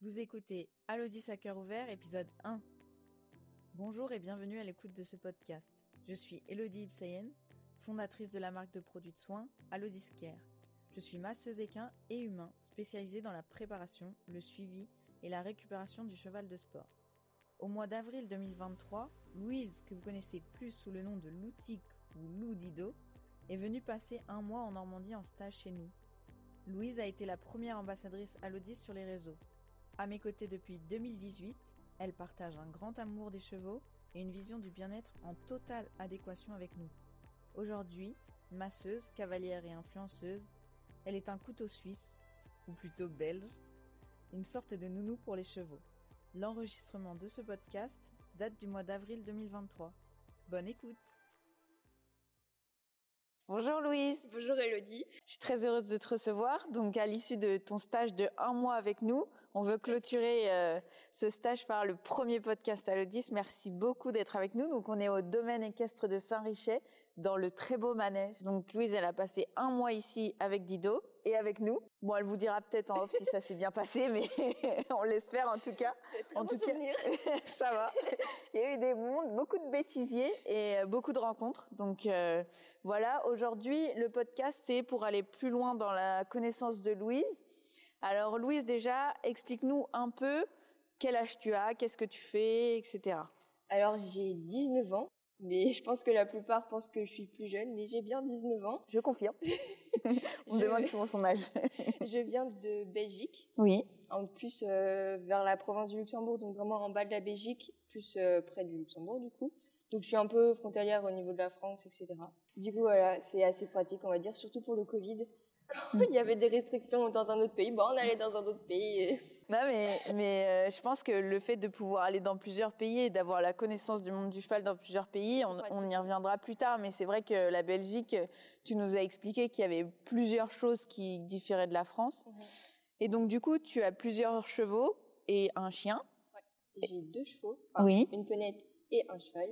Vous écoutez Alodis à cœur ouvert, épisode 1. Bonjour et bienvenue à l'écoute de ce podcast. Je suis Elodie Ipsayen, fondatrice de la marque de produits de soins Alodis Care. Je suis masseuse équin et humain spécialisée dans la préparation, le suivi et la récupération du cheval de sport. Au mois d'avril 2023, Louise, que vous connaissez plus sous le nom de Loutique ou Lou Dido, est venue passer un mois en Normandie en stage chez nous. Louise a été la première ambassadrice Alodis sur les réseaux. À mes côtés depuis 2018, elle partage un grand amour des chevaux et une vision du bien-être en totale adéquation avec nous. Aujourd'hui, masseuse, cavalière et influenceuse, elle est un couteau suisse, ou plutôt belge, une sorte de nounou pour les chevaux. L'enregistrement de ce podcast date du mois d'avril 2023. Bonne écoute Bonjour Louise. Bonjour Elodie. Je suis très heureuse de te recevoir. Donc à l'issue de ton stage de un mois avec nous, on veut clôturer euh, ce stage par le premier podcast à l'Odis. Merci beaucoup d'être avec nous. Donc on est au domaine équestre de Saint-Richet dans le très beau manège. Donc Louise, elle a passé un mois ici avec Dido et avec nous. Bon, elle vous dira peut-être en off si ça s'est bien passé, mais on l'espère en tout cas. en tout cas, ça va. Il y a eu des mondes, beaucoup de bêtisiers et euh, beaucoup de rencontres. Donc euh, voilà, aujourd'hui le podcast c'est pour aller plus loin dans la connaissance de Louise. Alors Louise déjà, explique-nous un peu quel âge tu as, qu'est-ce que tu fais, etc. Alors j'ai 19 ans mais je pense que la plupart pensent que je suis plus jeune, mais j'ai bien 19 ans. Je confirme. On me demande souvent son âge. je viens de Belgique. Oui. En plus, euh, vers la province du Luxembourg, donc vraiment en bas de la Belgique, plus euh, près du Luxembourg du coup. Donc je suis un peu frontalière au niveau de la France, etc. Du coup, voilà, c'est assez pratique, on va dire, surtout pour le Covid il y avait des restrictions dans un autre pays, bon, on allait dans un autre pays. Non, mais, mais euh, je pense que le fait de pouvoir aller dans plusieurs pays et d'avoir la connaissance du monde du cheval dans plusieurs pays, on, y reviendra plus tard, mais c'est vrai que la Belgique, tu nous as expliqué qu'il y avait plusieurs choses qui différaient de la France. Mhm. Et donc, du coup, tu as plusieurs chevaux et un chien. Ouais. J'ai deux chevaux, oui. une ponette et un cheval.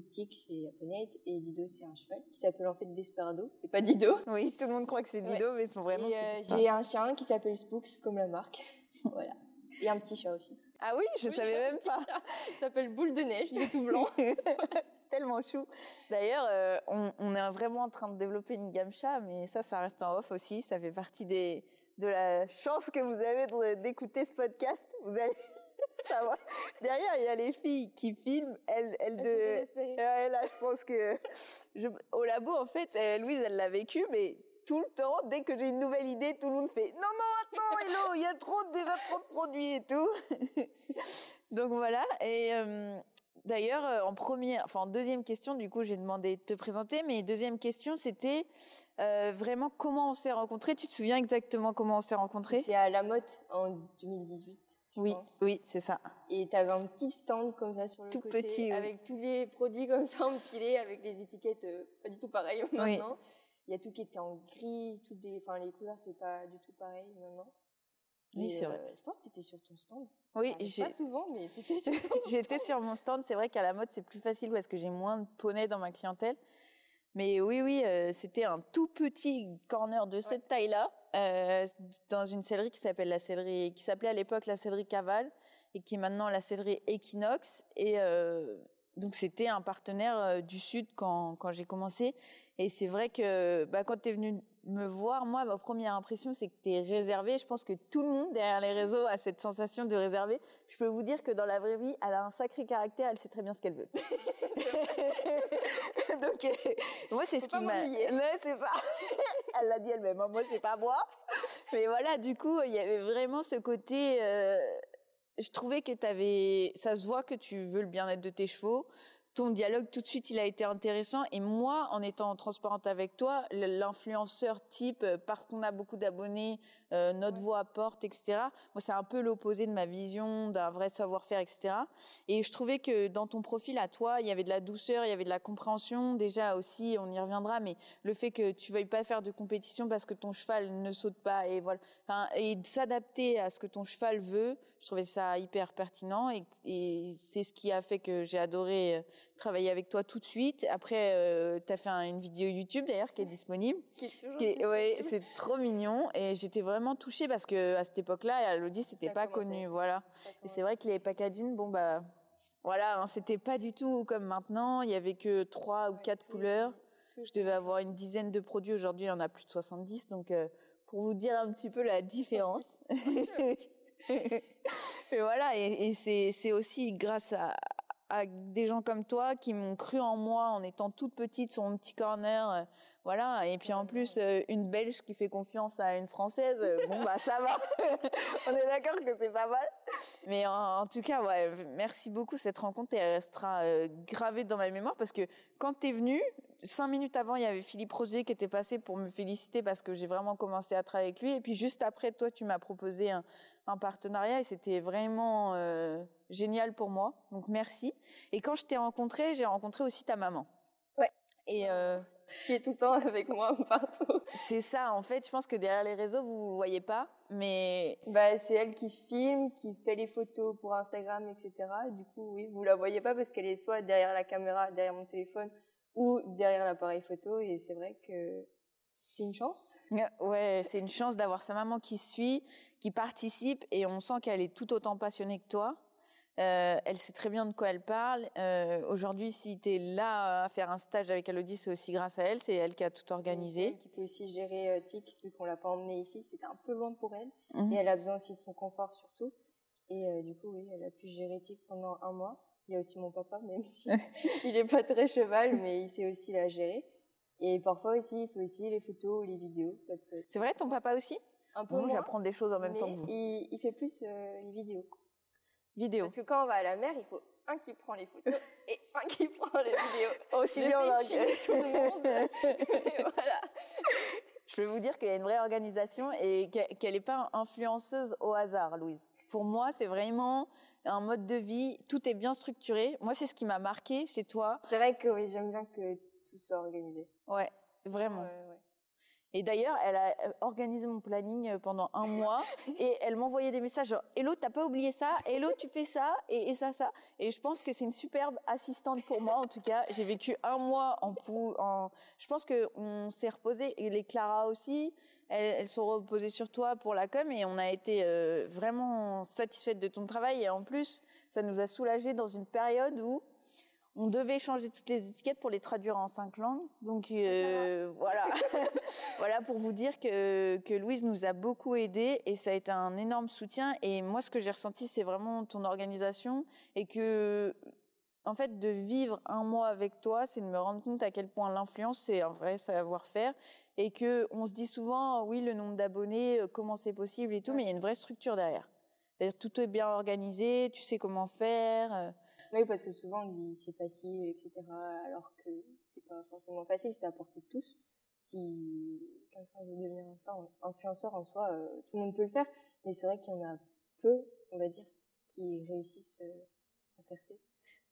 Tic, c'est la ponette et Dido, c'est un cheval qui s'appelle en fait Desperado et pas Dido. Oui, tout le monde croit que c'est Dido, mais son vrai nom c'est euh, J'ai un chien qui s'appelle Spooks, comme la marque. voilà. Et un petit chat aussi. Ah oui, je savais même pas. Il s'appelle Boule de Neige, il est tout blanc. Tellement chou. D'ailleurs, euh, on, on, est vraiment en train de développer une gamme chat, mais ça, ça reste en off aussi. Ça fait partie des, de la chance que vous avez d'écouter ce podcast. Vous allez ça va. Derrière, il y a les filles qui filment. Elles, elles, de, là, je pense que je, au labo, en fait, euh, Louise, elle l'a vécu, mais tout le temps, dès que j'ai une nouvelle idée, tout le monde fait non, non, attends, hello, il y a trop, déjà trop de produits et tout. Donc voilà. Et euh, d'ailleurs, euh, en première, enfin en deuxième question, du coup, j'ai demandé de te présenter, mais deuxième question, c'était vraiment comment on s'est rencontrés. Tu te souviens exactement comment on s'est rencontrés? C'était à La Motte en 2018 oui, oui, c'est ça. Et tu avais un petit stand comme ça sur le tout côté, petit, avec tous les produits comme ça empilés, avec les étiquettes euh, pas du tout pareilles maintenant. Il y a tout qui était en gris, tout des, enfin les couleurs c'est pas du tout pareil maintenant. Oui, c'est vrai. Euh, je pense que tu étais sur ton stand. Oui, j'ai pas souvent, mais étais sur J'étais sur mon stand. C'est vrai qu'à la mode c'est plus facile parce que j'ai moins de poneys dans ma clientèle. Mais oui, oui, euh, c'était un tout petit corner de cette taille-là euh, dans une sellerie qui s'appelle la qui s'appelait à l'époque la sellerie Caval et qui est maintenant la sellerie Equinox. Et euh, donc c'était un partenaire euh, du sud quand quand j'ai commencé. Et c'est vrai que bah, quand tu es me voir, moi, ma première impression, c'est que tu es réservé. Je pense que tout le monde derrière les réseaux a cette sensation de réserver. Je peux vous dire que dans la vraie vie, elle a un sacré caractère, elle sait très bien ce qu'elle veut. Donc, euh, moi, c'est ce qui m'a. C'est ça. elle l'a dit elle-même. Hein. Moi, c'est pas moi. Mais voilà, du coup, il y avait vraiment ce côté. Euh, je trouvais que tu avais. Ça se voit que tu veux le bien-être de tes chevaux ton dialogue tout de suite il a été intéressant. Et moi en étant transparente avec toi l'influenceur type euh, parce qu'on a beaucoup d'abonnés euh, notre voix porte etc moi c'est un peu l'opposé de ma vision d'un vrai savoir-faire etc et je trouvais que dans ton profil à toi il y avait de la douceur il y avait de la compréhension. Déjà aussi on y reviendra mais le fait que tu veuilles pas faire de compétition parce que ton cheval ne saute pas et voilà. Enfin, et s'adapter à ce que ton cheval veut je trouvais ça hyper pertinent et, et c'est ce qui a fait que j'ai adoré euh, travailler avec toi tout de suite. Après, tu as fait une vidéo YouTube d'ailleurs qui est disponible. Qui est toujours Qui est- ouais, c'est trop mignon et j'étais vraiment touchée parce que à cette époque-là, Elodie, c'était pas connu, voilà. Et c'est vrai que les packaging, bon bah voilà, hein, c'était pas du tout comme maintenant. Il y avait que trois ou Ouais, quatre tout- couleurs. tout- Je devais avoir une dizaine de produits. Aujourd'hui, il y en a plus de 70. Donc, euh, pour vous dire un petit peu la différence. et voilà, et, c'est, aussi grâce à, des gens comme toi qui m'ont cru en moi en étant toute petite sur mon petit corner. euh, voilà, et puis en plus, euh, une Belge qui fait confiance à une Française, euh, bon bah ça va. On est d'accord que c'est pas mal. Mais en, tout cas, ouais, merci beaucoup. Cette rencontre, elle restera gravée dans ma mémoire parce que quand t'es venu, cinq minutes avant, il y avait Philippe Rosier qui était passé pour me féliciter parce que j'ai vraiment commencé à travailler avec lui. Et puis juste après, toi, tu m'as proposé un, un partenariat et c'était vraiment euh, génial pour moi. Donc merci. Et quand je t'ai rencontré, j'ai rencontré aussi ta maman. Ouais. Et euh, Qui est tout le temps avec moi partout. c'est ça, en fait, je pense que derrière les réseaux, vous ne le voyez pas, mais Bah, c'est elle qui filme, qui fait les photos pour Instagram, etc. Du coup, oui, vous la voyez pas parce qu'elle est soit derrière la caméra, derrière mon téléphone, ou derrière l'appareil photo. Et c'est vrai que c'est une chance. Ouais, c'est une chance d'avoir sa maman qui suit, qui participe, et on sent qu'elle est tout autant passionnée que toi. Euh, elle sait très bien de quoi elle parle. Euh, Aujourd'hui, si tu es là à faire un stage avec Elodie, c'est aussi grâce à elle. C'est elle qui a tout organisé. elle qui peut aussi gérer euh, Tic, vu qu'on l'a pas emmenée ici. C'était un peu loin pour elle. Mhm. Et elle a besoin aussi de son confort surtout. Et euh, du coup, oui, elle a pu gérer Tic pendant un mois. Il y a aussi mon papa, même si il est pas très cheval, mais il sait aussi la gérer. Et parfois aussi, il faut aussi les photos, les vidéos. Ça peut être C'est vrai, ton papa aussi? Un peu Moi, moins, j'apprends des choses en même mais temps que vous. Il, il fait plus euh, les vidéos. Vidéo. Parce que quand on va à la mer, il faut un qui prend les photos et un qui prend les vidéos. Aussi Je bien fais en chier tout le monde. Et voilà. Je vais vous dire qu'il y a une vraie organisation et qu'elle qu'elle n'est pas influenceuse au hasard, Louise. Pour moi, c'est vraiment un mode de vie. Tout est bien structuré. Moi, c'est ce qui m'a marqué chez toi. C'est vrai que oui, j'aime bien que tout soit organisé. Ouais, vraiment. Ouais. Et d'ailleurs, elle a euh, organisé mon planning euh, pendant un mois et elle m'envoyait des messages genre Hello, t'as pas oublié ça? Hello, tu fais ça? Et, et ça, ça. Et je pense que c'est une superbe assistante pour moi. En tout cas, j'ai vécu un mois en pou. En... Je pense que on s'est reposé et les Clara aussi. Elles, elles sont reposées sur toi pour la com et on a été euh, vraiment satisfaites de ton travail. Et en plus, ça nous a soulagés dans une période où on devait changer toutes les étiquettes pour les traduire en cinq langues. Donc euh, voilà, voilà pour vous dire que, que Louise nous a beaucoup aidés et ça a été un énorme soutien. Et moi, ce que j'ai ressenti, c'est vraiment ton organisation et que, en fait, de vivre un mois avec toi, c'est de me rendre compte à quel point l'influence, c'est un vrai savoir-faire et que on se dit souvent, oui, le nombre d'abonnés, euh, comment c'est possible et tout, mais il y a une vraie structure derrière. C'est-à-dire tout est bien organisé, tu sais comment faire. Oui, parce que souvent on dit c'est facile, etc. Alors que c'est pas forcément facile, c'est à portée de tous. Si quelqu'un veut devenir influ- influenceur en soi, euh, tout le monde peut le faire. Mais c'est vrai qu'il y en a peu, on va dire, qui réussissent euh, à percer.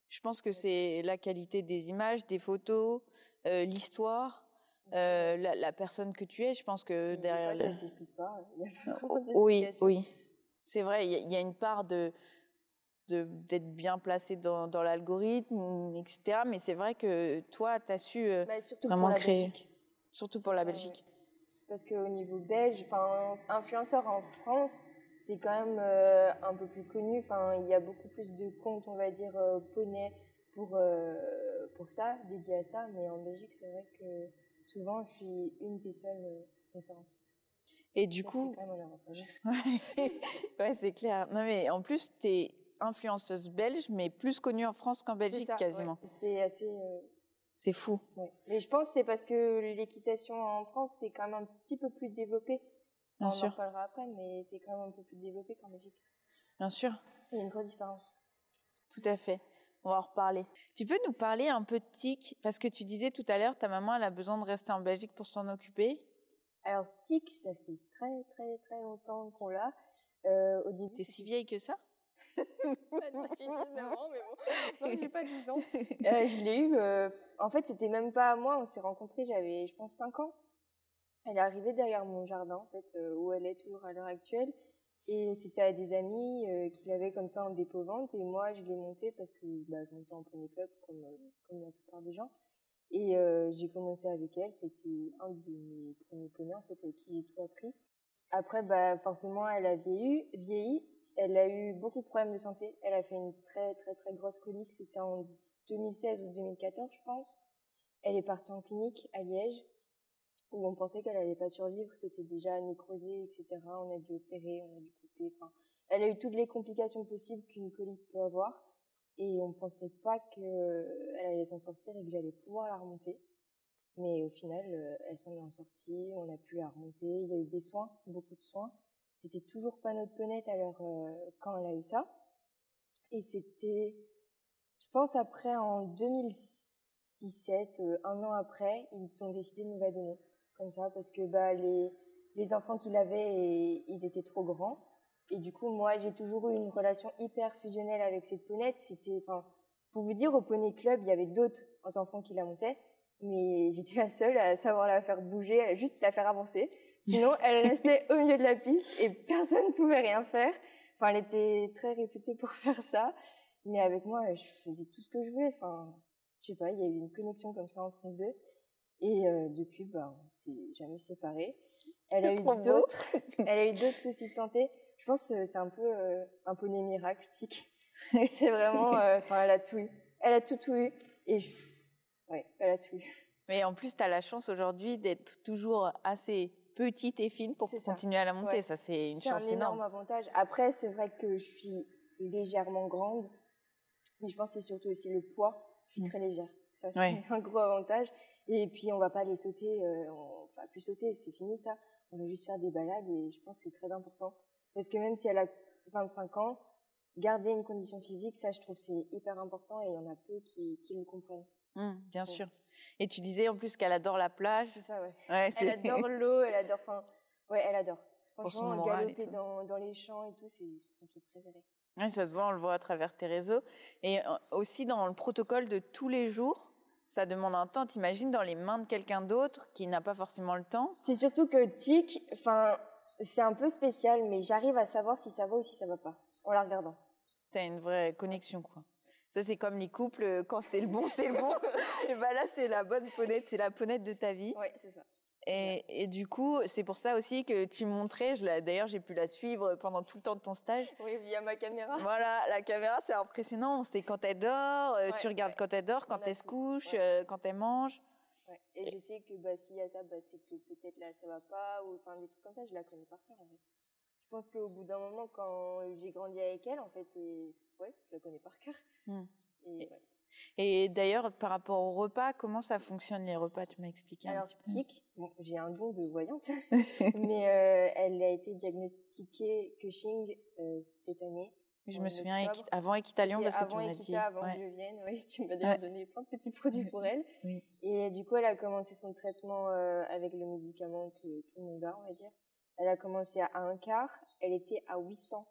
Je pense que c'est la qualité des images, des photos, euh, l'histoire, euh, la, la personne que tu es. Je pense que Et derrière. fois, ça s'explique pas. Il y a pas vraiment Oui, oui, c'est vrai. Il y, a- il y a une part de- d'être bien placé dans, dans l'algorithme, etc. Mais c'est vrai que toi, tu as su, euh, Bah, Vraiment créer. Belgique. surtout pour la Belgique. Parce qu'au niveau belge, influenceur en France, c'est quand même euh, un peu plus connu. Il y a beaucoup plus de comptes, on va dire, euh, poney pour, euh, pour ça, dédiés à ça. Mais en Belgique, c'est vrai que souvent, je suis une des seules références. Et du Ça, coup, c'est quand même un avantage. ouais, ouais, c'est clair. Non, mais en plus, tu es influenceuse belge, mais plus connue en France qu'en Belgique, ça, quasiment. ouais. C'est assez. euh, C'est fou. ouais. Mais je pense que c'est parce que l'équitation en France, c'est quand même un petit peu plus développé. Bien on en parlera après, mais c'est quand même un peu plus développé qu'en Belgique. Bien sûr. Il y a une grosse différence. Tout à fait. On va en reparler. Tu peux nous parler un peu de TIC Parce que tu disais tout à l'heure, ta maman, elle a besoin de rester en Belgique pour s'en occuper. Alors, tic, ça fait très, très, très longtemps qu'on l'a. Euh, au début, T'es si vieille que ça? J'ai 19 ans, mais bon, non, j'ai pas 10 ans. Euh, je l'ai eu, euh, en fait, c'était même pas à moi, on s'est rencontrés, j'avais, je pense, 5 ans. Elle est arrivée derrière mon jardin, en fait, euh, où elle est toujours à l'heure actuelle. Et c'était à des amis qui l'avaient comme ça en dépôt-vente. Et moi, je l'ai monté parce que bah, je montais en poney club comme, comme la plupart des gens. Et j'ai commencé avec elle. C'était un de mes premiers poneys, en fait, avec qui j'ai tout appris. Après, bah, forcément, elle a vieilli, vieilli. Elle a eu beaucoup de problèmes de santé. Elle a fait une très, très, très grosse colique. C'était en 2016 ou 2014, je pense. Elle est partie en clinique à Liège où on pensait qu'elle allait pas survivre, c'était déjà nécrosé, etc. On a dû opérer, on a dû couper. Elle a eu toutes les complications possibles qu'une colique peut avoir, et on pensait pas qu'elle allait s'en sortir et que j'allais pouvoir la remonter. Mais au final, euh, elle s'en est sortie, on a pu la remonter. Il y a eu des soins, beaucoup de soins. C'était toujours pas notre penette alors euh, quand elle a eu ça. Et c'était, je pense après en 2017, euh, un an après, ils ont décidé de nous la donner comme ça parce que bah les les enfants qu'il avait ils étaient trop grands. Et du coup moi j'ai toujours eu une relation hyper fusionnelle avec cette ponette c'était pour vous dire au poney club il y avait d'autres enfants qui la montaient mais j'étais la seule à savoir la faire bouger à juste la faire avancer sinon elle restait au milieu de la piste et personne ne pouvait rien faire enfin elle était très réputée pour faire ça mais avec moi je faisais tout ce que je voulais enfin je sais pas il y a eu une connexion comme ça entre nous deux et euh, depuis, ben, on s'est jamais séparés. Elle a eu d'autres, elle a eu d'autres soucis de santé. Je pense que c'est un peu euh, un poney miracle, c'est vraiment, euh, enfin, elle a tout eu. Elle a tout, tout eu. Et je... ouais, elle a tout eu. Mais en plus, tu as la chance aujourd'hui d'être toujours assez petite et fine pour continuer à la monter. Ça, c'est une chance énorme. C'est un énorme avantage. Après, c'est vrai que je suis légèrement grande, mais je pense que c'est surtout aussi le poids. Je suis mmh. très légère. Ça, c'est un gros avantage. Et puis, on va pas les sauter, euh, on va plus sauter, c'est fini ça. On va juste faire des balades et je pense que c'est très important. Parce que même si elle a 25 ans, garder une condition physique, ça, je trouve c'est hyper important et il y en a peu qui, qui le comprennent. Mmh, bien sûr. Et tu disais en plus qu'elle adore la plage. C'est ça, ouais. elle adore l'eau, elle adore, enfin, ouais, elle adore. Franchement, galoper dans, dans les champs et tout, c'est son truc préféré. Oui, ça se voit, on le voit à travers tes réseaux. Et euh, aussi dans le protocole de tous les jours, ça demande un temps, t'imagines, dans les mains de quelqu'un d'autre qui n'a pas forcément le temps? C'est surtout que tic, enfin, c'est un peu spécial, mais j'arrive à savoir si ça va ou si ça va pas en la regardant. T'as une vraie connexion, quoi. Ça, c'est comme les couples, euh, quand c'est le bon, c'est le bon. et ben là, c'est la bonne ponette, c'est la ponette de ta vie. Oui, c'est ça. Et, et, du coup, c'est pour ça aussi que tu montrais, d'ailleurs j'ai pu la suivre pendant tout le temps de ton stage. Oui, via ma caméra. Voilà, la caméra c'est impressionnant, c'est quand elle dort, euh, tu regardes quand elle dort, quand elle se couche, euh, quand elle mange. Et, je sais que bah, s'il y a ça, bah, c'est que peut-être là ça va pas, ou enfin des trucs comme ça, je la connais par cœur. Je pense qu'au bout d'un moment, quand j'ai grandi avec elle, en fait, et, ouais, je la connais par cœur. Mmh. Et, et d'ailleurs, par rapport au repas, comment ça fonctionne les repas? Tu m'as expliqué un petit peu. Tic, bon, j'ai un don de voyante, mais euh, elle a été diagnostiquée Cushing euh, cette année. Je me souviens avant Equitalion parce que tu m'as dit. Avant que je vienne, oui, tu m'as déjà donné plein de petits produits pour elle. Oui. Et du coup, elle a commencé son traitement euh, avec le médicament que tout le monde a, on va dire. Elle a commencé à un quart, elle était à 800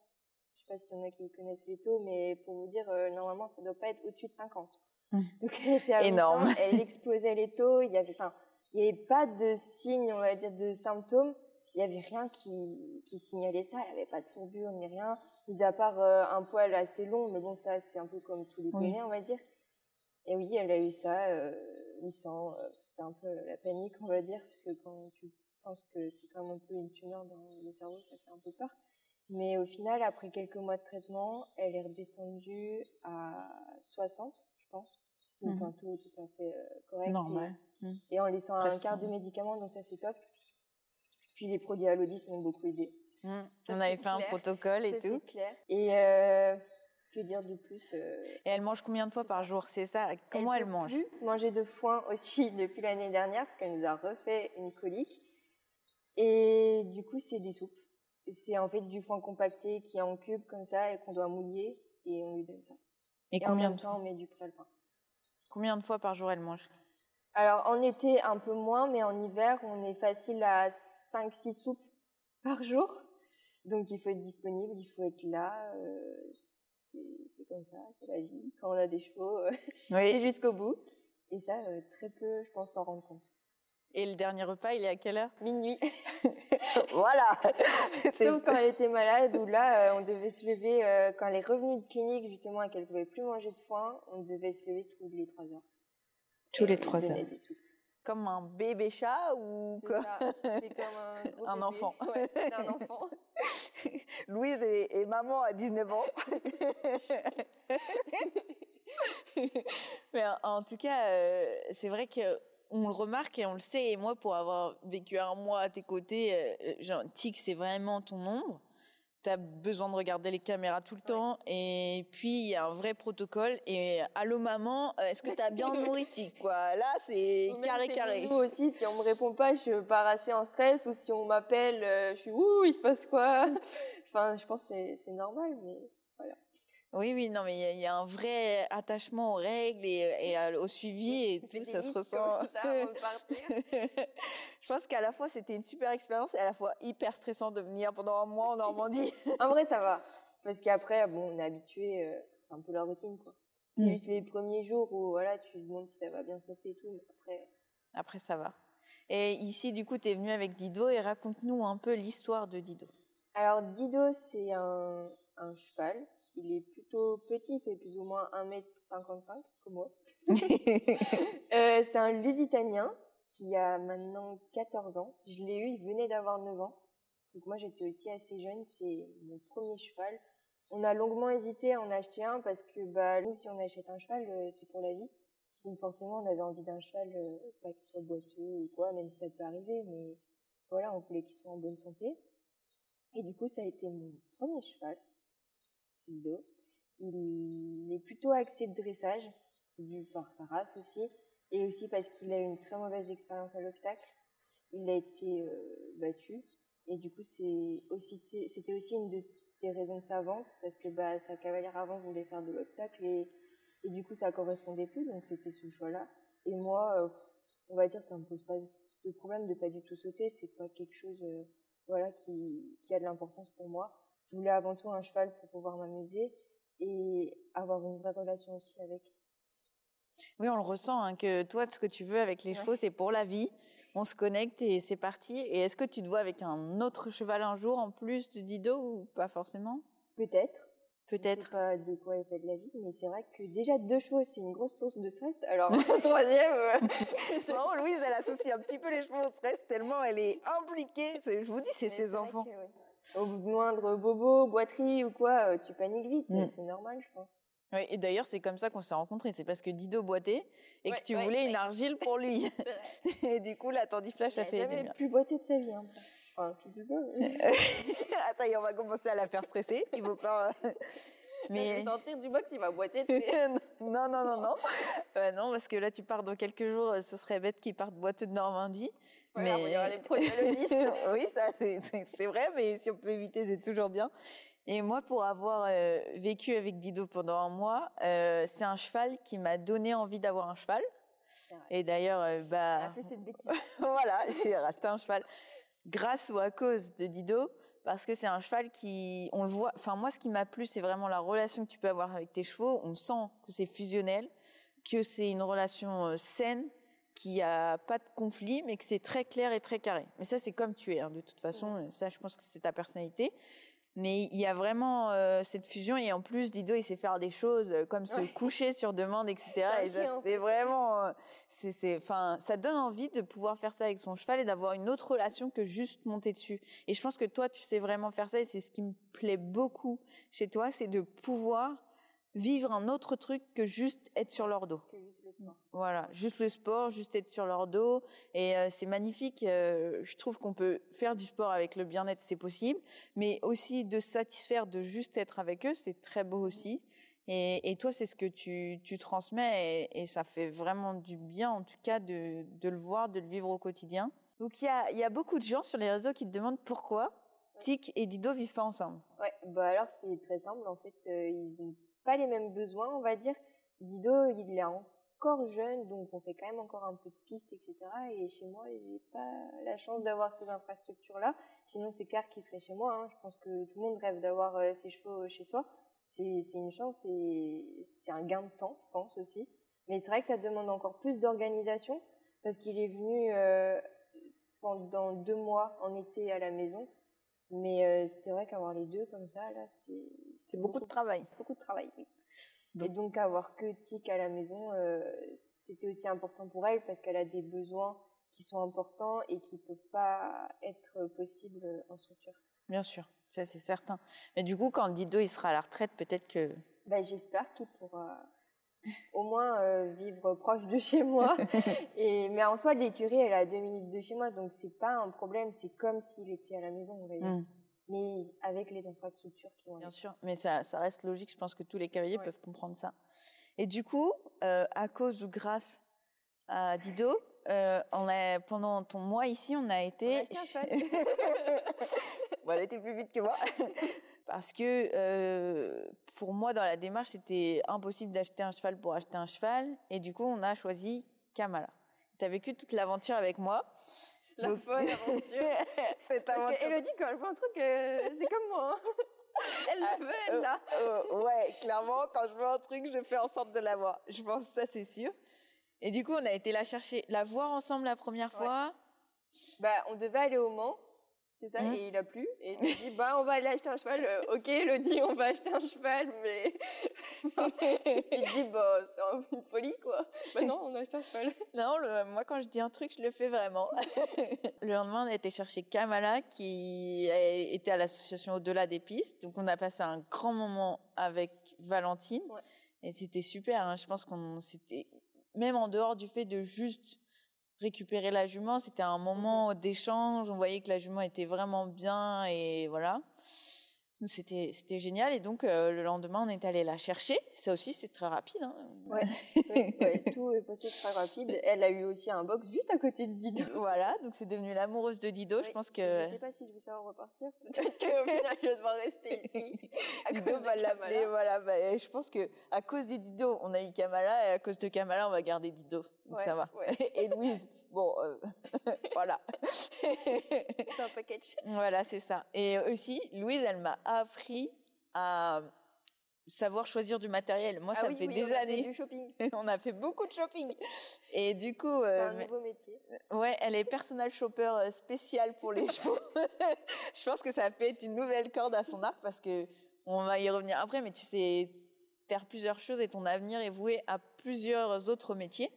sais pas s'il y en a qui connaissent les taux, mais pour vous dire, euh, normalement, ça doit pas être au-dessus de 50. Mmh. Donc, elle était à Énorme. elle explosait les taux. Il y avait, enfin, il y avait pas de signes, on va dire, de symptômes. Il y avait rien qui, qui signalait ça. Elle avait pas de fourbure ni rien, mis à part euh, un poil assez long, mais bon, ça, c'est un peu comme tous les oui. on va dire. Et oui, elle a eu ça, euh, 800. Euh, c'était un peu la panique, on va dire, parce que quand tu penses que c'est quand même un peu une tumeur dans le cerveau, ça fait un peu peur. Mais au final, après quelques mois de traitement, elle est redescendue à 60, je pense. Donc mmh. un taux tout à fait euh, correct. Normal. Et, mmh. et, en laissant un quart de médicaments, donc ça c'est top. Puis les produits Alodis m'ont beaucoup aidé. Mmh. On avait fait un protocole et tout. clair. Et euh, que dire de plus euh... Et elle mange combien de fois par jour? C'est ça? Comment elle, elle mange? plus Manger de foin aussi depuis l'année dernière parce qu'elle nous a refait une colique. Et du coup, c'est des soupes c'est en fait du foin compacté qui est en cube comme ça et qu'on doit mouiller et on lui donne ça. Et, combien de temps on met du pré-alpin. Combien de fois par jour elle mange? Alors en été un peu moins, mais en hiver on est facile à 5-6 soupes par jour. Donc il faut être disponible, il faut être là. Euh, c'est comme ça, c'est la vie. Quand on a des chevaux, c'est jusqu'au bout. Et ça, euh, très peu, je pense, s'en rendre compte. Et le dernier repas, il est à quelle heure? Minuit. voilà. Sauf quand elle était malade, où là, on devait se lever, quand elle est revenue de clinique, justement, et qu'elle pouvait plus manger de foin, on devait se lever tous les trois heures. Tous les trois heures. Comme un bébé chat ou comme... C'est comme un, un enfant. Ouais, un enfant. Louise est, maman à 19 ans. Mais en, tout cas, euh, c'est vrai que on le remarque et on le sait. Et moi, pour avoir vécu un mois à tes côtés, euh, genre, tic, c'est vraiment ton ombre. Tu as besoin de regarder les caméras tout le temps. Et puis il y a un vrai protocole. Et allô maman euh, est-ce que tu as bien nourri quoi? Là c'est carré carré. nous aussi si on me répond pas je pars assez en stress. Ou si on m'appelle euh, je suis ouh il se passe quoi? Enfin je pense que c'est normal mais oui, oui, non, mais il y, a un vrai attachement aux règles et, au suivi et tout, ça se ressent. Je pense qu'à la fois c'était une super expérience et à la fois hyper stressant de venir pendant un mois en Normandie. en vrai, ça va, parce qu'après, bon, on est habitué, euh, c'est un peu la routine, quoi. C'est mm. juste les premiers jours où voilà, tu te demandes si ça va bien se passer et tout, mais après. Après, ça va. Et ici, du coup, tu es venu avec Dido et raconte-nous un peu l'histoire de Dido. Alors, Dido, c'est un, un cheval il est plutôt petit, il fait plus ou moins 1m55 comme moi. euh, c'est un Lusitanien qui a maintenant 14 ans. Je l'ai eu, il venait d'avoir 9 ans. Donc moi j'étais aussi assez jeune, c'est mon premier cheval. On a longuement hésité à en acheter un parce que bah nous si on achète un cheval euh, c'est pour la vie. Donc forcément on avait envie d'un cheval euh, pas qu'il soit boiteux ou quoi, même si ça peut arriver, mais voilà on voulait qu'il soit en bonne santé. Et du coup ça a été mon premier cheval. Il est plutôt axé de dressage, vu par sa race aussi, et aussi parce qu'il a eu une très mauvaise expérience à l'obstacle. Il a été euh, battu, et du coup, c'est aussi, c'était aussi une des raisons de sa vente, parce que bah, sa cavalière avant voulait faire de l'obstacle, et, et du coup, ça correspondait plus, donc c'était ce choix-là. Et moi, euh, on va dire, ça me pose pas de problème de pas du tout sauter, c'est pas quelque chose, euh, voilà, qui a de l'importance pour moi je voulais avant tout un cheval pour pouvoir m'amuser et avoir une vraie relation aussi avec. Oui, on le ressent, hein, que toi, ce que tu veux avec les chevaux, c'est pour la vie. On se connecte et c'est parti. Et est-ce que tu te vois avec un autre cheval un jour en plus de Dido ou pas forcément? Peut-être. Peut-être. Je sais pas de quoi est fait de la vie, mais c'est vrai que déjà deux chevaux, c'est une grosse source de stress. Alors, troisième. Euh, non, Louise, elle associe un petit peu les chevaux au stress tellement elle est impliquée. Je vous dis, c'est ses enfants au moindre bobo, boiterie ou quoi, euh, tu paniques vite. Mm. C'est normal, je pense. Oui, et d'ailleurs, c'est comme ça qu'on s'est rencontrés. C'est parce que Dido boitait et que tu voulais une argile pour lui. et du coup, la Flash a fait. Il jamais plus boité de sa vie. Hein. Enfin, tout ah, est, on va commencer à la faire stresser. Il faut pas. Mais sentir du box, il va boiter. non, non, non, non. Euh, non, parce que là, tu pars dans quelques jours. Ce serait bête qu'il parte boiteux de Normandie mais il y aura les produits oui, ça c'est vrai, mais si on peut éviter, c'est toujours bien. Et moi, pour avoir euh, vécu avec Dido pendant un mois, euh, c'est un cheval qui m'a donné envie d'avoir un cheval. Et d'ailleurs, euh, bah, a fait cette bêtise. voilà, j'ai racheté un cheval grâce ou à cause de Dido, parce que c'est un cheval qui, on le voit. Enfin, moi, ce qui m'a plu, c'est vraiment la relation que tu peux avoir avec tes chevaux. On sent que c'est fusionnel, que c'est une relation saine qu'il n'y a pas de conflit, mais que c'est très clair et très carré. Mais ça, c'est comme tu es, hein, de toute façon. Ça, je pense que c'est ta personnalité. Mais il y a vraiment euh, cette fusion et en plus Dido il sait faire des choses euh, comme se coucher sur demande etc. C'est vraiment euh, c'est enfin ça donne envie de pouvoir faire ça avec son cheval et d'avoir une autre relation que juste monter dessus. Et je pense que toi tu sais vraiment faire ça et c'est ce qui me plaît beaucoup chez toi, c'est de pouvoir vivre un autre truc que juste être sur leur dos. Voilà, juste le sport, juste être sur leur dos. Et euh, c'est magnifique. Euh, je trouve qu'on peut faire du sport avec le bien-être, c'est possible. Mais aussi de satisfaire de juste être avec eux, c'est très beau aussi. Et, toi, c'est ce que tu, transmets et, ça fait vraiment du bien, en tout cas, de, le voir, de le vivre au quotidien. Donc il y a, beaucoup de gens sur les réseaux qui te demandent pourquoi Tic et Dido vivent pas ensemble. Ouais, bah alors c'est très simple. En fait, euh, ils ont pas les mêmes besoins, on va dire. Dido, il est encore jeune, donc on fait quand même encore un peu de pistes, etc. Et chez moi, j'ai pas la chance d'avoir ces infrastructures-là. Sinon, c'est clair qu'il serait chez moi. Hein. Je pense que tout le monde rêve d'avoir euh, ses chevaux chez soi. C'est une chance et c'est un gain de temps, je pense aussi. Mais c'est vrai que ça demande encore plus d'organisation parce qu'il est venu euh, pendant deux mois en été à la maison. Mais euh, c'est vrai qu'avoir les deux comme ça, là, c'est c'est beaucoup de travail. Beaucoup de travail, oui. Et donc avoir que Tic à la maison, euh, c'était aussi important pour elle parce qu'elle a des besoins qui sont importants et qui peuvent pas être possibles en structure. Bien sûr, ça c'est certain. Mais du coup, quand Dido il sera à la retraite, peut-être que. Ben, j'espère qu'il pourra au moins euh, vivre proche de chez moi. et, mais en soi, l'écurie, elle est à deux minutes de chez moi, donc c'est pas un problème. C'est comme s'il était à la maison, on va dire. Hmm. Mais avec les infrastructures qui vont. Bien sûr, mais ça, ça, reste logique. Je pense que tous les cavaliers peuvent comprendre ça. Et du coup, euh, à cause ou grâce à Dido, euh, on a, pendant ton mois ici, on a été. On a bon, elle était plus vite que moi parce que euh, pour moi, dans la démarche, c'était impossible d'acheter un cheval pour acheter un cheval, et du coup, on a choisi Kamala. Tu as vécu toute l'aventure avec moi. La folle aventure. Cette Parce qu'Elodie, quand elle voit un truc, euh, c'est comme moi. Hein. Elle le veut, elle, là. Euh, ouais, clairement, quand je vois un truc, je fais en sorte de l'avoir. Je pense ça, c'est sûr. Et du coup, on a été la chercher, la voir ensemble la première fois. Bah, on devait aller au Mans. C'est ça, mmh. et il a plu. Et tu dis, bah, on va aller acheter un cheval. Euh, ok, Elodie, on va acheter un cheval, mais. tu te dis, bah, c'est une folie, quoi. Bah, non, on a acheté un cheval. Non, moi, quand je dis un truc, je le fais vraiment. le lendemain, on a été chercher Kamala, qui était à l'association Au-delà des pistes. Donc, on a passé un grand moment avec Valentine. Et c'était super. Hein. Je pense qu'on s'était. Même en dehors du fait de juste récupérer la jument. C'était un moment d'échange. On voyait que la jument était vraiment bien et voilà. C'était c'était génial et donc euh, le lendemain on est allé la chercher. Ça aussi c'est très rapide. Hein. Ouais, tout est passé très rapide. Elle a eu aussi un box juste à côté de Dido. Voilà, donc c'est devenu l'amoureuse de Dido. je pense que. Je sais pas si je vais savoir repartir. Peut-être qu'au final je vais devoir rester ici. Dido va l'appeler. Voilà, bah, je pense que à cause de Dido on a eu Kamala et à cause de Kamala on va garder Dido. Ça va. Et Louise, bon, euh, voilà. c'est un package. Voilà, c'est ça. Et aussi, Louise, elle m'a appris à savoir choisir du matériel. Moi, ah ça fait des on années. A fait du shopping. on a fait beaucoup de shopping. Et du coup, c'est un nouveau métier. Ouais, elle est personal shopper euh, spécial pour les chevaux. Je pense que ça fait une nouvelle corde à son arc parce que on va y revenir après. Mais tu sais faire plusieurs choses et ton avenir est voué à plusieurs autres métiers.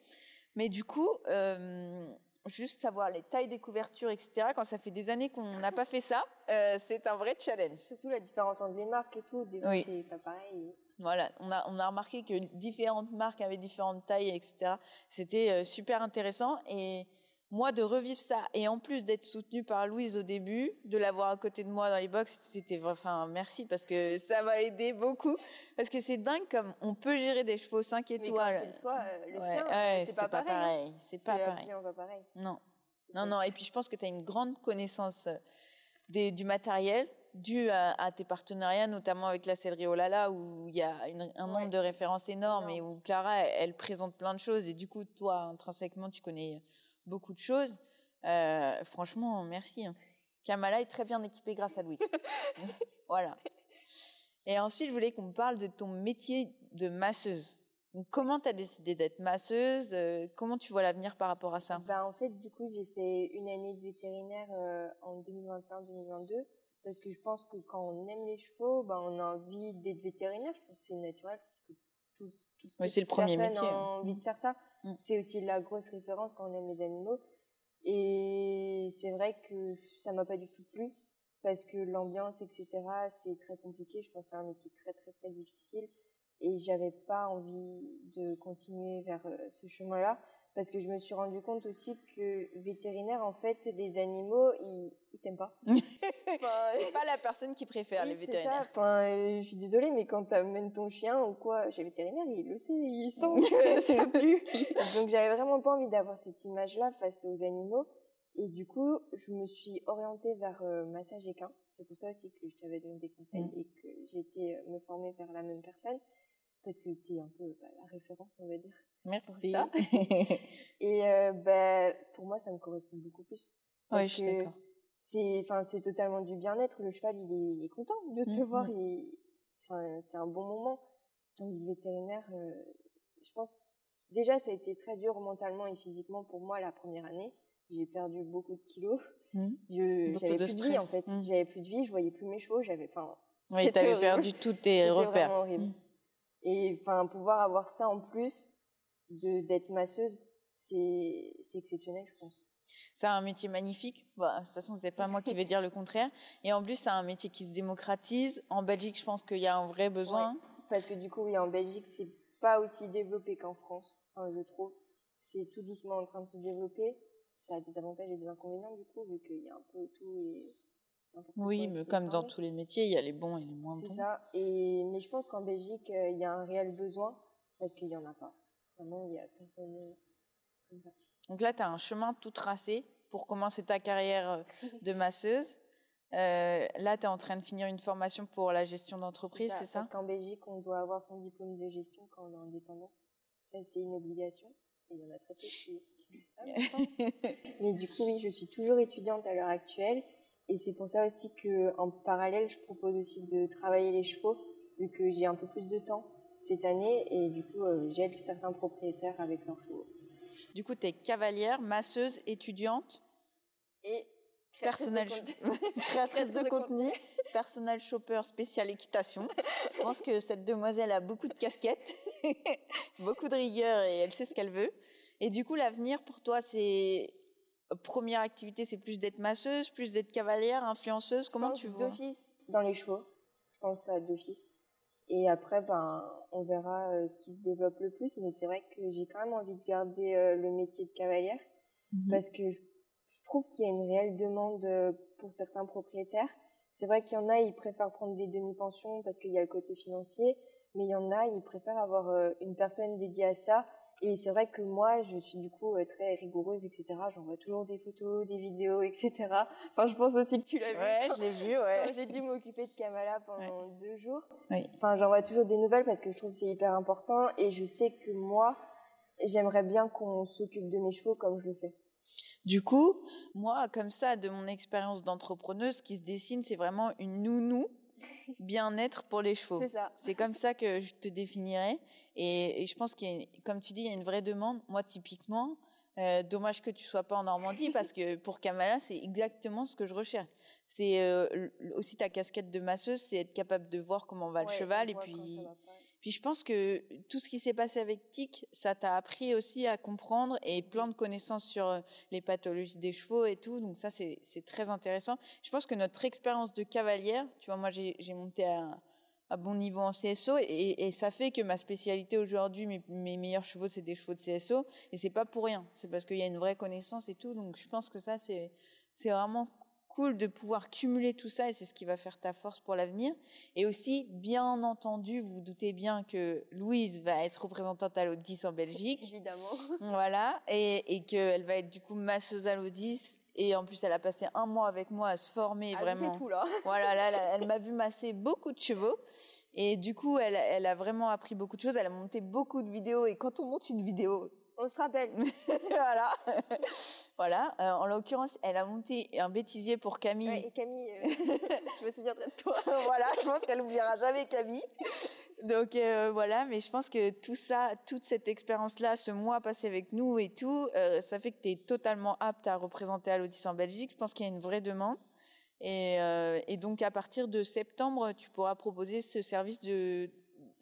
Mais du coup, euh, juste savoir les tailles des couvertures, etc. Quand ça fait des années qu'on n'a pas fait ça, euh, c'est un vrai challenge. Surtout la différence entre les marques et tout, des oui. c'est pas pareil. Voilà, on a, on a remarqué que différentes marques avaient différentes tailles, etc. C'était euh, super intéressant et moi de revivre ça et en plus d'être soutenue par Louise au début, de l'avoir à côté de moi dans les box, c'était enfin merci parce que ça m'a aidé beaucoup parce que c'est dingue comme on peut gérer des chevaux 5 étoiles. c'est le, soi, euh, sien, c'est pas, pas, pareil. C'est pas pareil. Pas pareil. Non. Non non, et puis je pense que tu as une grande connaissance euh, des, du matériel dû à, tes partenariats, notamment avec la sellerie Olala, où il y a un nombre de références énormes et où Clara, elle, elle, présente plein de choses. Et du coup, toi, intrinsèquement, tu connais beaucoup de choses. Euh, franchement, merci. Hein. Kamala est très bien équipée grâce à Louise. voilà. Et ensuite, je voulais qu'on parle de ton métier de masseuse. Donc, comment tu as décidé d'être masseuse euh, Comment tu vois l'avenir par rapport à ça? Ben, En fait, du coup, j'ai fait une année de vétérinaire euh, en 2021-2022 parce que je pense que quand on aime les chevaux, ben, on a envie d'être vétérinaire. Je pense que c'est naturel. Parce que tout, oui, c'est le premier métier. a envie de faire ça. Mm. C'est aussi la grosse référence quand on aime les animaux. Et c'est vrai que ça m'a pas du tout plu parce que l'ambiance, etc., c'est très compliqué. Je pense que c'est un métier très, très, très difficile. Et j'avais pas envie de continuer vers euh, ce chemin-là parce que je me suis rendu compte aussi que vétérinaire, en fait, les animaux, ils, ils t'aiment pas. c'est pas la personne qui préfère les vétérinaires. Ça. Enfin, euh, je suis désolée, mais quand tu amènes ton chien ou quoi chez vétérinaire, il le sait, il sent que c'est plus. Donc j'avais vraiment pas envie d'avoir cette image-là face aux animaux. Et du coup, je me suis orientée vers euh, massage équin. C'est pour ça aussi que je t'avais donné des conseils mm. et que euh, me former vers la même personne parce que tu es un peu bah, la référence, on va dire. Merci. ça. et euh, bah, pour moi, ça me correspond beaucoup plus. Oui, je suis d'accord. C'est, totalement du bien-être. Le cheval, il est, il est content de te mmh, voir. Mmh. C'est un, un, bon moment. Tandis que le vétérinaire, euh, je pense déjà ça a été très dur mentalement et physiquement pour moi la première année. J'ai perdu beaucoup de kilos. Mmh. Je- Beaucoup J'avais plus de vie en fait. Mmh. J'avais plus de vie, je voyais plus mes chevaux. J'avais, enfin, Oui, t'avais perdu tous tes C'était repères. vraiment horrible. Et enfin, pouvoir avoir ça en plus de d'être masseuse, c'est c'est exceptionnel, je pense. C'est un métier magnifique. Bah, de toute façon, c'est pas moi qui vais dire le contraire. Et en plus, c'est un métier qui se démocratise. En Belgique, je pense qu'il y a un vrai besoin. Parce que du coup, oui, en Belgique, c'est pas aussi développé qu'en France, enfin, je trouve. C'est tout doucement en train de se développer. Ça a des avantages et des inconvénients, du coup, vu qu'il y a un peu tout et Oui, mais comme dans tous les métiers, il y a les bons et les moins C'est bons. ça. Et, mais je pense qu'en Belgique, euh, il y a un réel besoin parce qu'il y en a pas. Vraiment, il y a personne euh, comme ça. Donc là, tu as un chemin tout tracé pour commencer ta carrière euh, de masseuse. Euh, là, tu es en train de finir une formation pour la gestion d'entreprise, c'est ça? Parce qu'en Belgique, on doit avoir son diplôme de gestion quand on est indépendante. Ça, c'est une obligation. Et il y en a très peu qui, qui le savent, je pense. Mais du coup, oui, je suis toujours étudiante à l'heure actuelle. Et c'est pour ça aussi que, en parallèle, je propose aussi de travailler les chevaux, vu que j'ai un peu plus de temps cette année. Et du coup, euh, j'aide certains propriétaires avec leurs chevaux. Du coup, tu es cavalière, masseuse, étudiante, Et personnel créatrice de contenu, personnel shopper spécial équitation. Je pense que cette demoiselle a beaucoup de casquettes, beaucoup de rigueur et elle sait ce qu'elle veut. Et du coup, l'avenir pour toi, c'est première activité, c'est plus d'être masseuse, plus d'être cavalière, influenceuse. Comment pense tu vois D'office dans les chevaux. Je pense à d'office. Et après, ben, on verra euh, ce qui se développe le plus. Mais c'est vrai que j'ai quand même envie de garder euh, le métier de cavalière Mhm. parce que je, je trouve qu'il y a une réelle demande euh, pour certains propriétaires. C'est vrai qu'il y en a, ils préfèrent prendre des demi-pensions parce qu'il y a le côté financier, mais il y en a, ils préfèrent avoir une personne dédiée à ça. Et c'est vrai que moi, je suis du coup euh, très rigoureuse, etc. J'envoie toujours des photos, des vidéos, etc. Enfin, je pense aussi que tu l'as vu. Ouais, je l'ai vu, ouais. j'ai dû m'occuper de Kamala pendant deux jours. Oui. Enfin, j'envoie toujours des nouvelles parce que je trouve que c'est hyper important et je sais que moi, j'aimerais bien qu'on s'occupe de mes chevaux comme je le fais. Du coup, moi, comme ça, de mon expérience d'entrepreneuse, ce qui se dessine, c'est vraiment une nounou bien-être pour les chevaux. C'est ça. C'est comme ça que je te définirais. Et, et je pense qu'il y a, comme tu dis, il y a une vraie demande. Moi, typiquement, euh, dommage que tu sois pas en Normandie parce que pour Kamala, c'est exactement ce que je recherche. C'est euh, aussi ta casquette de masseuse, c'est être capable de voir comment va le cheval et puis puis je pense que tout ce qui s'est passé avec Tic, ça t'a appris aussi à comprendre et plein de connaissances sur euh, les pathologies des chevaux et tout. Donc ça, c'est très intéressant. Je pense que notre expérience de cavalière, tu vois, moi j'ai monté à, à bon niveau en CSO et, ça fait que ma spécialité aujourd'hui, mes, mes meilleurs chevaux, c'est des chevaux de CSO et c'est pas pour rien. C'est parce qu'il y a une vraie connaissance et tout. Donc je pense que ça, c'est vraiment cool de pouvoir cumuler tout ça et c'est ce qui va faire ta force pour l'avenir. Et aussi, bien entendu, vous vous doutez bien que Louise va être représentante à l'Audis en Belgique. Évidemment. voilà. Et, et qu'elle va être du coup masseuse à l'Audis. Et en plus, elle a passé un mois avec moi à se former Ah, vraiment. tout là. Voilà, là, là, elle m'a vu masser beaucoup de chevaux. Et du coup, elle, elle a vraiment appris beaucoup de choses. Elle a monté beaucoup de vidéos. Et quand on monte une vidéo, On se rappelle. voilà, voilà. Euh, en l'occurrence, elle a monté un bêtisier pour Camille. Ouais, et Camille, euh, je me souviendrai de toi. voilà, je pense qu'elle n'oubliera jamais Camille. Donc euh, voilà, mais je pense que tout ça, toute cette expérience-là, ce mois passé avec nous et tout, ça fait que tu es totalement apte à représenter Alodis en Belgique. Je pense qu'il y a une vraie demande. Et, et donc à partir de septembre, tu pourras proposer ce service de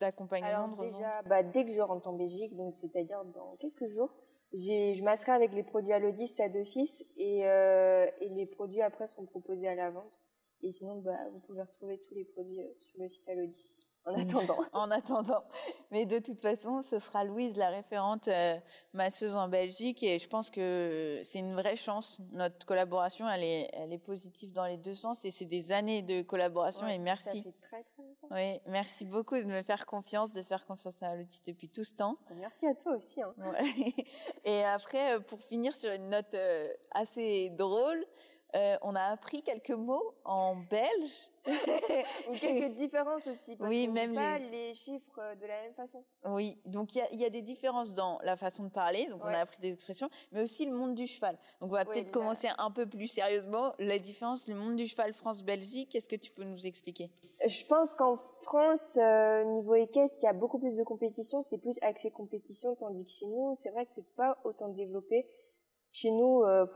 d'accompagnement Alors de revente. déjà, bah, dès que je rentre en Belgique, donc c'est-à-dire dans quelques jours, je masserai avec les produits à d'office et, euh, et les produits après seront proposés à la vente. Et sinon, bah, vous pouvez retrouver tous les produits euh, sur le site Alodis. En attendant. en attendant. Mais de toute façon, ce sera Louise, la référente euh, masseuse en Belgique. Et je pense que c'est une vraie chance. Notre collaboration, elle est, elle est positive dans les deux sens. Et c'est des années de collaboration. Ouais, et merci. Ça fait très très longtemps. Oui, merci beaucoup de me faire confiance, de faire confiance à Lotis depuis tout ce temps. Merci à toi aussi. Hein. Ouais. Et après, euh, pour finir sur une note euh, assez drôle, euh, on a appris quelques mots en belge. Ou quelques différences aussi. Parce Oui, même pas les- les... chiffres de la même façon. Oui, donc il y a, il y a des différences dans la façon de parler, donc on a appris des expressions, mais aussi le monde du cheval. Donc on va Ouais, peut-être commencer un peu plus sérieusement. La différence, le monde du cheval France-Belgique, est-ce que tu peux nous expliquer? Je pense qu'en France, euh, niveau équestre, il y a beaucoup plus de compétition. C'est plus axé compétition, tandis que chez nous, c'est vrai que c'est pas autant développé. Chez nous, euh,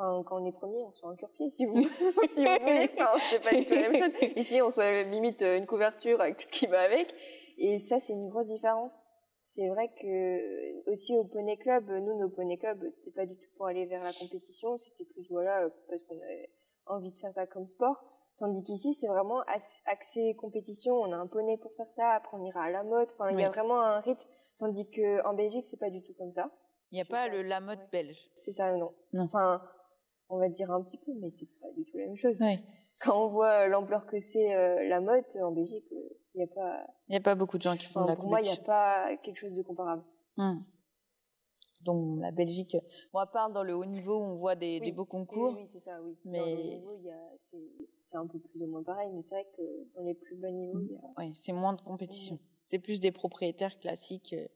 enfin, quand on est premier, on soit un cure-pied, si vous, si vous voulez. Enfin, c'est pas du tout la même chose. Ici, on soit limite euh, une couverture avec tout ce qui va avec. Et ça, c'est une grosse différence. C'est vrai que aussi au poney club, nous, nos poney clubs, c'était pas du tout pour aller vers la compétition. C'était plus, voilà, euh, parce qu'on avait envie de faire ça comme sport. Tandis qu'ici, c'est vraiment axé compétition. On a un poney pour faire ça. Après, on ira à la mode. Enfin, il y a vraiment un rythme. Tandis que en Belgique, c'est pas du tout comme ça. Il n'y a pas pas. le la mode Ouais. belge. C'est ça, non. Non. Enfin, on va dire un petit peu, mais c'est pas du tout la même chose. Ouais. Quand on voit l'ampleur que c'est euh, la mode en Belgique, euh, il n'y a pas. Il n'y a pas beaucoup de gens qui font enfin, de la pour moi, il n'y a pas quelque chose de comparable. Hum. Donc la Belgique, bon, à part dans le haut niveau où on voit des, des Oui. beau concours, Oui, oui, c'est ça, oui. Mais- Dans le niveau, y a, c'est, un peu plus ou moins pareil, mais c'est vrai que dans les plus bas niveaux, il y a. ouais, c'est moins de compétition. C'est plus des propriétaires classiques. euh,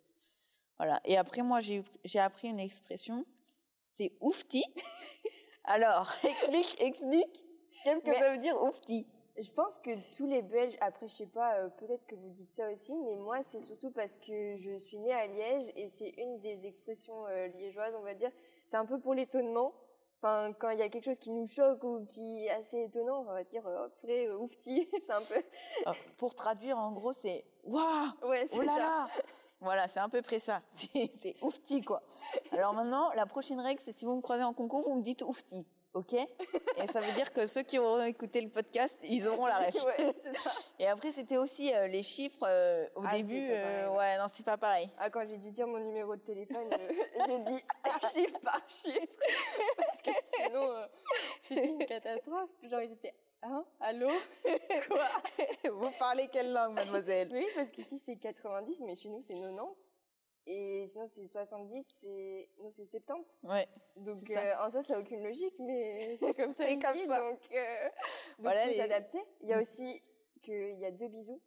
Voilà. Et après, moi, j'ai j'ai appris une expression, c'est oufti. Alors, explique, explique. Qu'est-ce que Mais- ça veut dire oufti? Je pense que tous les Belges, après je sais pas, euh, peut-être que vous dites ça aussi, mais moi c'est surtout parce que je suis née à Liège et c'est une des expressions euh, liégeoises, on va dire. C'est un peu pour l'étonnement. Enfin, quand il y a quelque chose qui nous choque ou qui est assez étonnant, on va dire euh, purée, euh, oufti. c'est un peu. Alors, Pour traduire, en gros, c'est waouh, Ouais, c'est oh là ça. là. Voilà, c'est à peu près ça. C'est oufti, quoi. Alors maintenant, la prochaine règle, c'est si vous me croisez en concours, vous me dites oufti. OK Et ça veut dire que ceux qui auront écouté le podcast, ils auront la ref. Ouais, c'est ça. Et après, c'était aussi euh, les chiffres euh, au Ah, début. euh, ouais. non, c'est pas pareil. Ah, quand j'ai dû dire mon numéro de téléphone, j'ai dit chiffre par chiffre. Parce que sinon, c'était une catastrophe. Genre, ils étaient Hein Allô? Quoi? Vous parlez quelle langue, mademoiselle? Oui, parce qu'ici c'est 90, mais chez nous c'est 90. Et sinon c'est 70, c'est nous c'est 70. Ouais. Donc euh, en soi ça n'a aucune logique, mais c'est comme ça C'est comme ça. Donc, euh, donc Voilà, les- s'adapter. Il y a aussi qu'il y a deux bisous.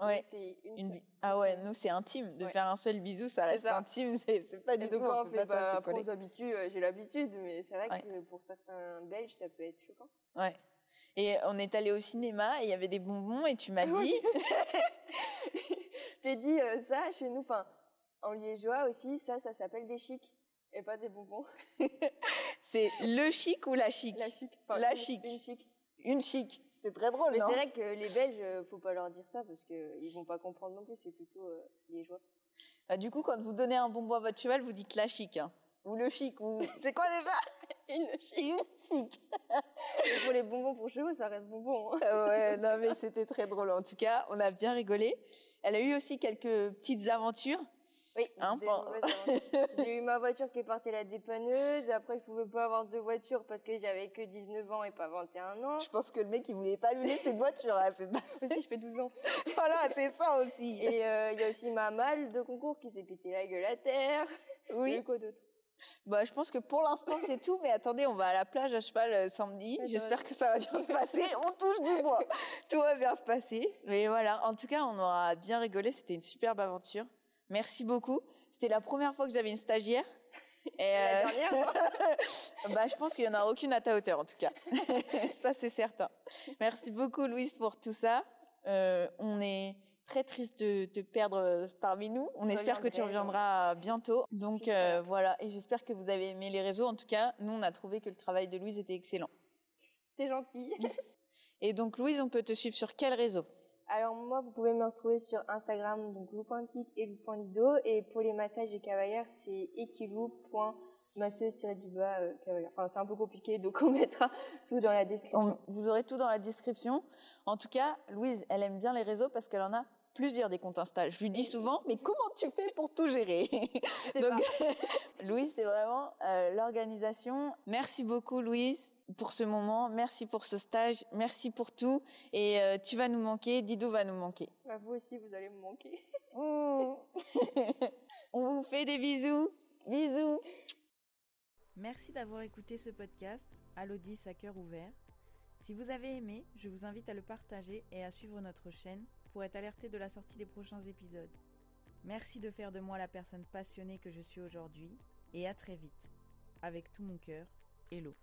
Ouais. C'est une, Une Ah ouais, nous, c'est intime. De Ouais. faire un seul bisou, ça reste ça. intime. C'est pas du Et tout. donc on on fait pas ça, bah, après collé. on s'habitue, euh, j'ai l'habitude, mais c'est vrai Ouais. que pour certains Belges ça peut être choquant. Ouais. Et on est allé au cinéma et il y avait des bonbons et tu m'as Ah dit. Je t'ai dit euh, ça chez nous, enfin en liégeois aussi, ça ça s'appelle des chics et pas des bonbons. c'est le chic ou la chic? La chic. Enfin, La une- chic. Une chic. Une chic. C'est très drôle, Mais c'est vrai que les Belges, euh, faut pas leur dire ça parce qu'ils vont pas comprendre non plus. C'est plutôt euh, liégeois. Bah, Du coup, quand vous donnez un bonbon à votre cheval, vous dites la chic. hein. Ou le chic. Ou... C'est quoi déjà? Une chic. Une chic. Pour les bonbons pour chevaux, ça reste bonbon. hein. Ah ouais, non mais c'était très drôle. En tout cas, on a bien rigolé. Elle a eu aussi quelques petites aventures. Oui. Hein, aventures. J'ai eu ma voiture qui est partie la dépanneuse. Après, je pouvais pas avoir deux voitures parce que j'avais que 19 ans et pas 21 ans. Je pense que le mec, il voulait pas lui laisser de voiture. Elle fait pas- Aussi, je fais 12 ans. Voilà, c'est ça aussi. Et euh, il y a aussi ma malle de concours qui s'est pété la gueule à terre. Oui. eu quoi d'autre? Bah, je pense que pour l'instant, c'est tout. Mais attendez, on va à la plage à cheval euh, samedi. J'espère que ça va bien se passer. On touche du bois. Tout va bien se passer. Mais voilà, en tout cas, on aura bien rigolé. C'était une superbe aventure. Merci beaucoup. C'était la première fois que j'avais une stagiaire. Et La dernière bah, je pense qu'il n'y en a aucune à ta hauteur, en tout cas. ça, c'est certain. Merci beaucoup, Louise, pour tout ça. Euh, on est très triste de te perdre euh, parmi nous. On Je espère que tu reviendras bientôt. Donc, euh, voilà. Et j'espère que vous avez aimé les réseaux. En tout cas, nous, on a trouvé que le travail de Louise était excellent. C'est gentil. Et donc, Louise, on peut te suivre sur quel réseau? Alors moi, vous pouvez me retrouver sur Instagram, donc loupointique et loupointido. Et pour les massages et cavalières, c'est equilou.masseuse-du-bas euh, cavalière. Enfin, c'est un peu compliqué, donc on mettra tout dans la description. On- Vous aurez tout dans la description. En tout cas, Louise, elle aime bien les réseaux parce qu'elle en a plusieurs des comptes Insta. Je lui dis souvent, mais comment tu fais pour tout gérer? Donc. Louise, c'est vraiment euh, l'organisation. Merci beaucoup, Louise, pour ce moment. Merci pour ce stage. Merci pour tout. Et euh, tu vas nous manquer. Dido va nous manquer. Bah, vous aussi, vous allez me manquer. Mmh. On vous fait des bisous. Bisous. Merci d'avoir écouté ce podcast, Alodis à cœur ouvert. Si vous avez aimé, je vous invite à le partager et à suivre notre chaîne pour être alerté de la sortie des prochains épisodes. Merci de faire de moi la personne passionnée que je suis aujourd'hui et à très vite. Avec tout mon cœur, Hello.